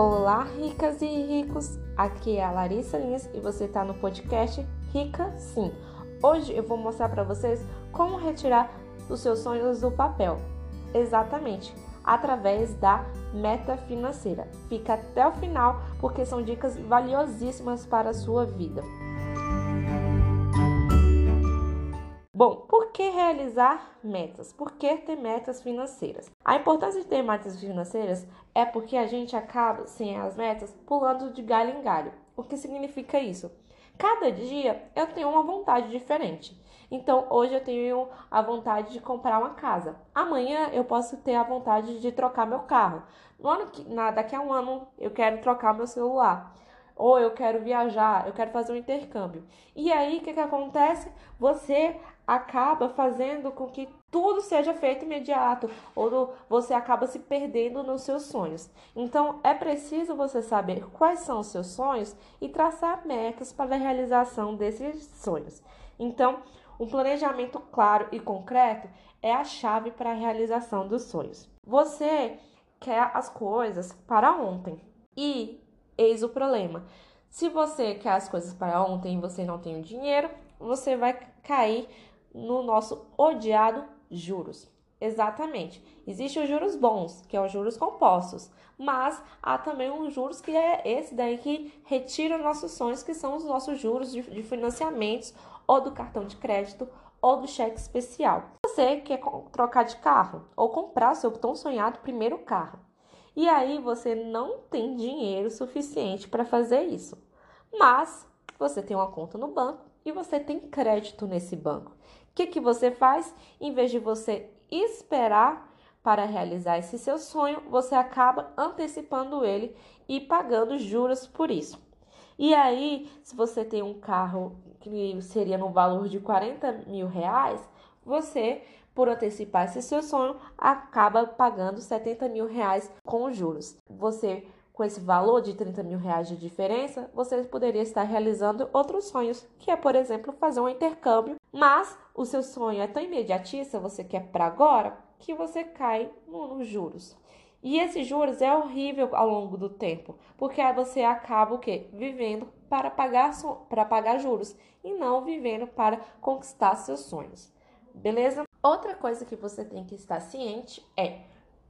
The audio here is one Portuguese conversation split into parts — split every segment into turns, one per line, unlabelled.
Olá, ricas e ricos! Aqui é a Larissa Lins e você está no podcast Rica Sim. Hoje eu vou mostrar para vocês como retirar os seus sonhos do papel. Exatamente, através da meta financeira. Fica até o final porque são dicas valiosíssimas para a sua vida. Bom, por que realizar metas? Por que ter metas financeiras? A importância de ter metas financeiras é porque a gente acaba, sem as metas, pulando de galho em galho. O que significa isso? Cada dia eu tenho uma vontade diferente. Então, hoje eu tenho a vontade de comprar uma casa. Amanhã eu posso ter a vontade de trocar meu carro. No ano que, na, daqui a um ano eu quero trocar meu celular ou eu quero viajar, eu quero fazer um intercâmbio. E aí o que, que acontece? Você acaba fazendo com que tudo seja feito imediato, ou você acaba se perdendo nos seus sonhos. Então é preciso você saber quais são os seus sonhos e traçar metas para a realização desses sonhos. Então, um planejamento claro e concreto é a chave para a realização dos sonhos. Você quer as coisas para ontem e Eis o problema. Se você quer as coisas para ontem e você não tem o dinheiro, você vai cair no nosso odiado juros. Exatamente. Existem os juros bons, que é os juros compostos, mas há também um juros que é esse daí que retira nossos sonhos, que são os nossos juros de, de financiamentos ou do cartão de crédito ou do cheque especial. Você quer trocar de carro ou comprar seu tão sonhado primeiro carro. E aí você não tem dinheiro suficiente para fazer isso. Mas você tem uma conta no banco e você tem crédito nesse banco. O que, que você faz? Em vez de você esperar para realizar esse seu sonho, você acaba antecipando ele e pagando juros por isso. E aí, se você tem um carro que seria no valor de 40 mil reais, você por antecipar esse seu sonho, acaba pagando 70 mil reais com juros. Você, com esse valor de 30 mil reais de diferença, você poderia estar realizando outros sonhos, que é, por exemplo, fazer um intercâmbio. Mas o seu sonho é tão imediatista, você quer para agora, que você cai nos juros. E esses juros é horrível ao longo do tempo, porque aí você acaba o quê? Vivendo para pagar, para pagar juros e não vivendo para conquistar seus sonhos. Beleza? Outra coisa que você tem que estar ciente é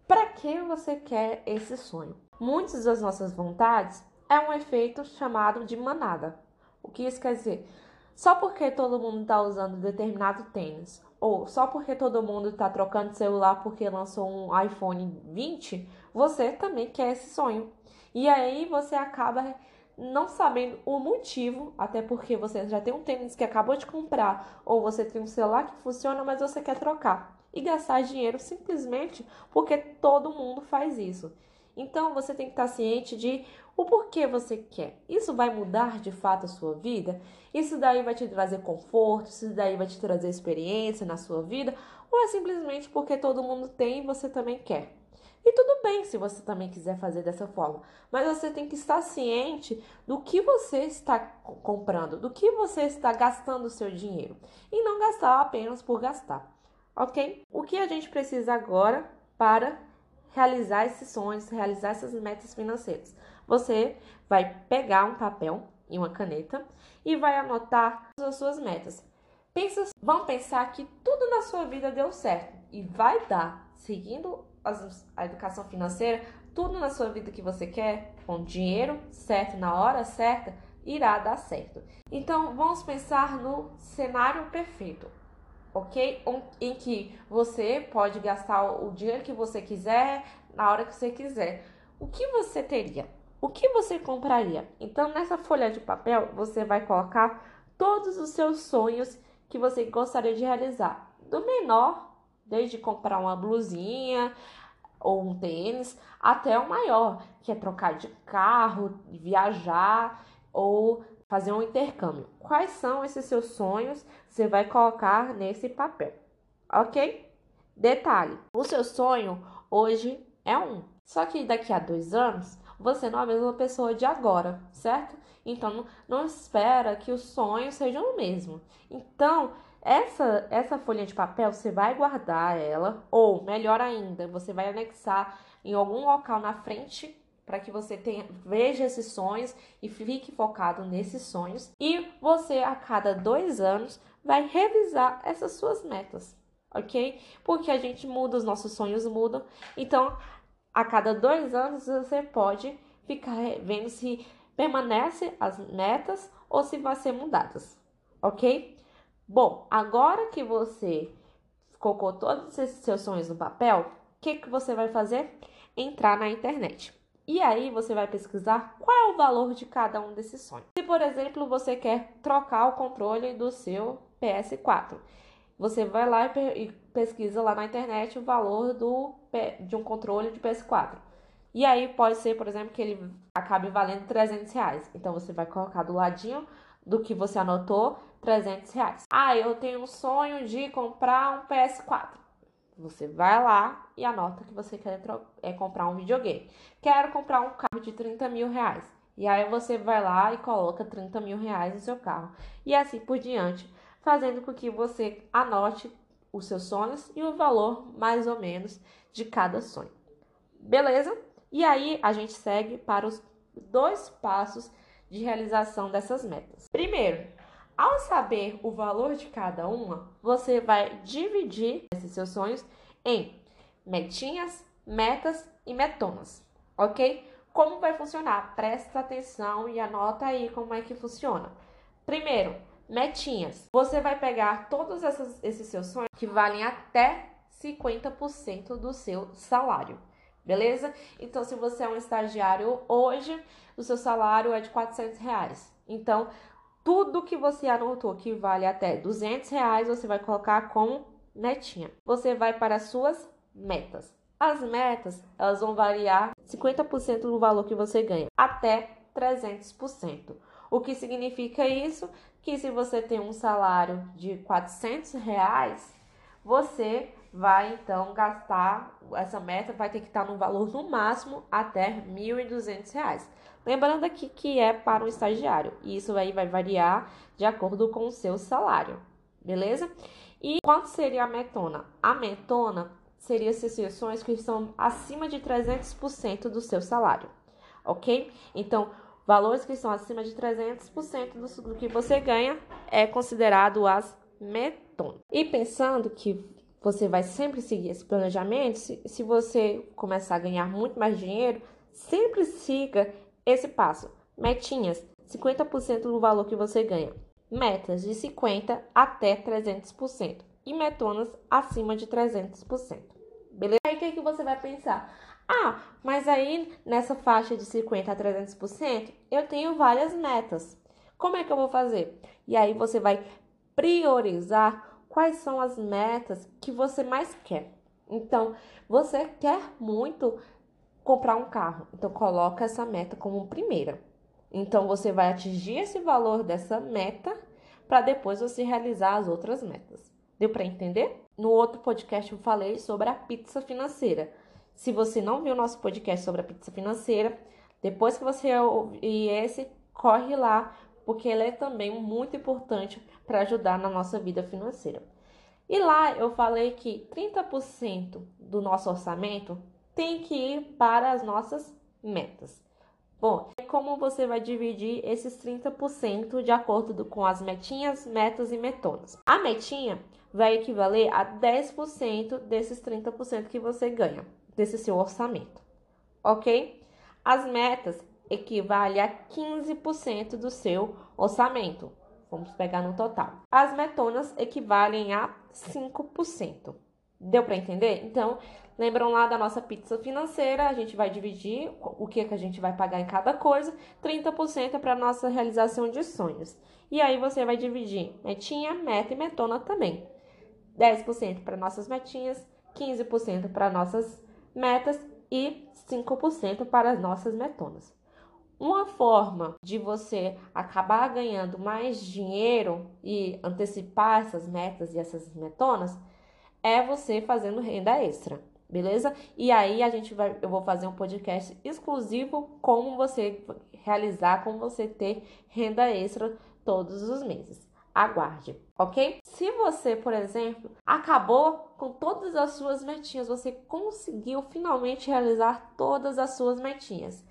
para que você quer esse sonho. Muitas das nossas vontades é um efeito chamado de manada. O que isso quer dizer? Só porque todo mundo está usando determinado tênis, ou só porque todo mundo está trocando celular porque lançou um iPhone 20, você também quer esse sonho. E aí você acaba não sabendo o motivo, até porque você já tem um tênis que acabou de comprar, ou você tem um celular que funciona, mas você quer trocar e gastar dinheiro simplesmente porque todo mundo faz isso. Então você tem que estar ciente de o porquê você quer. Isso vai mudar de fato a sua vida? Isso daí vai te trazer conforto? Isso daí vai te trazer experiência na sua vida? Ou é simplesmente porque todo mundo tem e você também quer? E tudo bem se você também quiser fazer dessa forma, mas você tem que estar ciente do que você está comprando, do que você está gastando o seu dinheiro e não gastar apenas por gastar, ok? O que a gente precisa agora para realizar esses sonhos, realizar essas metas financeiras? Você vai pegar um papel e uma caneta e vai anotar as suas metas. Pensa, vamos pensar que tudo na sua vida deu certo e vai dar, seguindo a educação financeira, tudo na sua vida que você quer, com dinheiro certo na hora certa, irá dar certo. Então, vamos pensar no cenário perfeito, ok? Em que você pode gastar o dinheiro que você quiser, na hora que você quiser. O que você teria? O que você compraria? Então, nessa folha de papel, você vai colocar todos os seus sonhos que você gostaria de realizar, do menor desde comprar uma blusinha ou um tênis até o maior, que é trocar de carro, viajar ou fazer um intercâmbio. Quais são esses seus sonhos? Você vai colocar nesse papel, ok? Detalhe: o seu sonho hoje é um, só que daqui a dois anos você não é a mesma pessoa de agora, certo? Então não, espera que os sonhos sejam o mesmo. Então essa, essa folha de papel você vai guardar ela, ou melhor ainda, você vai anexar em algum local na frente para que você tenha, veja esses sonhos e fique focado nesses sonhos. E você, a cada dois anos, vai revisar essas suas metas, ok? Porque a gente muda, os nossos sonhos mudam. Então, a cada dois anos, você pode ficar vendo se permanece as metas ou se vai ser mudadas, ok? Bom, agora que você colocou todos esses seus sonhos no papel, o que, que você vai fazer? Entrar na internet. E aí você vai pesquisar qual é o valor de cada um desses sonhos. Se, por exemplo, você quer trocar o controle do seu PS4, você vai lá e pesquisa lá na internet o valor do, de um controle de PS4. E aí pode ser, por exemplo, que ele acabe valendo 300 reais. Então você vai colocar do ladinho do que você anotou 300 reais. Ah, eu tenho um sonho de comprar um PS4. Você vai lá e anota que você quer é comprar um videogame. Quero comprar um carro de 30 mil reais. E aí você vai lá e coloca 30 mil reais no seu carro. E assim por diante, fazendo com que você anote os seus sonhos e o valor mais ou menos de cada sonho. Beleza? E aí a gente segue para os dois passos de realização dessas metas. Primeiro, ao saber o valor de cada uma, você vai dividir esses seus sonhos em metinhas, metas e metonas, ok? Como vai funcionar? Presta atenção e anota aí como é que funciona. Primeiro, metinhas. Você vai pegar todos essas, esses seus sonhos que valem até 50% do seu salário, beleza? Então, se você é um estagiário hoje, o seu salário é de 400 reais. Então, tudo que você anotou que vale até 200 reais, você vai colocar como metinha. Você vai para as suas metas. As metas, elas vão variar 50% do valor que você ganha, até 300%. O que significa isso? Que se você tem um salário de 400 reais, você vai então gastar, essa meta vai ter que estar no valor no máximo até R$ 1.200. Lembrando aqui que é para um estagiário, e isso aí vai variar de acordo com o seu salário, beleza? E quanto seria a metona? A metona seria as sessões que estão acima de 300% do seu salário, ok? Então, valores que estão acima de 300% do, do que você ganha é considerado as metonas. E pensando que você vai sempre seguir esse planejamento, se, se você começar a ganhar muito mais dinheiro, sempre siga esse passo. Metinhas, 50% do valor que você ganha. Metas de 50% até 300%. E metonas acima de 300%. Beleza? Aí o que, é que você vai pensar? Ah, mas aí nessa faixa de 50% a 300%, eu tenho várias metas. Como é que eu vou fazer? E aí você vai priorizar quais são as metas que você mais quer. Então, você quer muito comprar um carro. Então coloca essa meta como primeira. Então você vai atingir esse valor dessa meta para depois você realizar as outras metas. Deu para entender? No outro podcast eu falei sobre a pizza financeira. Se você não viu nosso podcast sobre a pizza financeira, depois que você ouvir esse, corre lá, porque ele é também muito importante para ajudar na nossa vida financeira. E lá eu falei que 30% do nosso orçamento tem que ir para as nossas metas. Bom, como você vai dividir esses 30% de acordo com as metinhas, metas e metonas? A metinha vai equivaler a 10% desses 30% que você ganha, desse seu orçamento, ok? As metas equivalem a 15% do seu orçamento. Vamos pegar no total. As metonas equivalem a 5%. Deu para entender? Então, lembram lá da nossa pizza financeira, a gente vai dividir o que, que a gente vai pagar em cada coisa, 30% é para nossa realização de sonhos. E aí você vai dividir metinha, meta e metona também. 10% para nossas metinhas, 15% para nossas metas e 5% para as nossas metonas. Uma forma de você acabar ganhando mais dinheiro e antecipar essas metas e essas metonas é você fazendo renda extra, beleza? E aí a gente vai, eu vou fazer um podcast exclusivo como você realizar, como você ter renda extra todos os meses. Aguarde, ok? Se você, por exemplo, acabou com todas as suas metinhas, você conseguiu finalmente realizar todas as suas metinhas.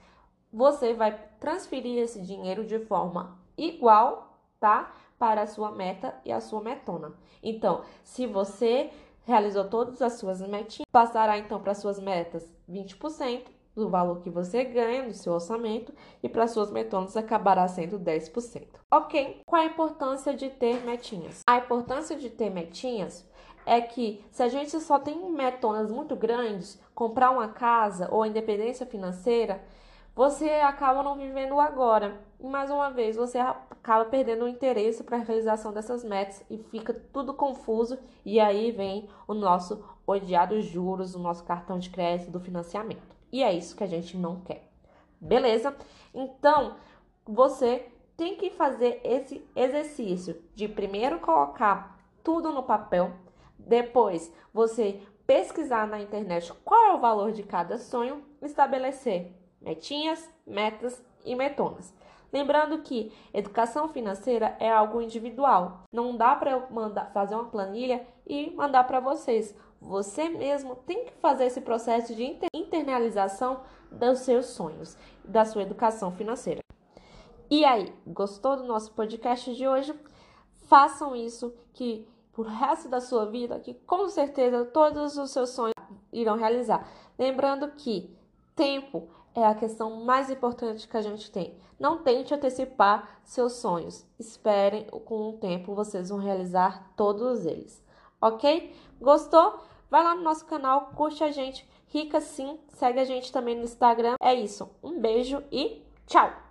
Você vai transferir esse dinheiro de forma igual, tá? Para a sua meta e a sua metona. Então, se você realizou todas as suas metinhas, passará então para suas metas 20% do valor que você ganha no seu orçamento e para suas metonas acabará sendo 10%. Ok? Qual a importância de ter metinhas? A importância de ter metinhas é que se a gente só tem metonas muito grandes, comprar uma casa ou independência financeira, você acaba não vivendo agora. E mais uma vez, você acaba perdendo o interesse para a realização dessas metas e fica tudo confuso. E aí vem o nosso odiado juros, o nosso cartão de crédito do financiamento. E é isso que a gente não quer. Beleza? Então, você tem que fazer esse exercício de primeiro colocar tudo no papel, depois você pesquisar na internet qual é o valor de cada sonho, estabelecer metinhas, metas e metonas. Lembrando que educação financeira é algo individual. Não dá para eu mandar fazer uma planilha e mandar para vocês. Você mesmo tem que fazer esse processo de internalização dos seus sonhos, da sua educação financeira. E aí, gostou do nosso podcast de hoje? Façam isso que por resto da sua vida, que com certeza todos os seus sonhos irão realizar. Lembrando que tempo é a questão mais importante que a gente tem. Não tente antecipar seus sonhos. Esperem, com o tempo vocês vão realizar todos eles. Ok? Gostou? Vai lá no nosso canal, curte a gente. Rica sim, segue a gente também no Instagram. É isso. Um beijo e tchau!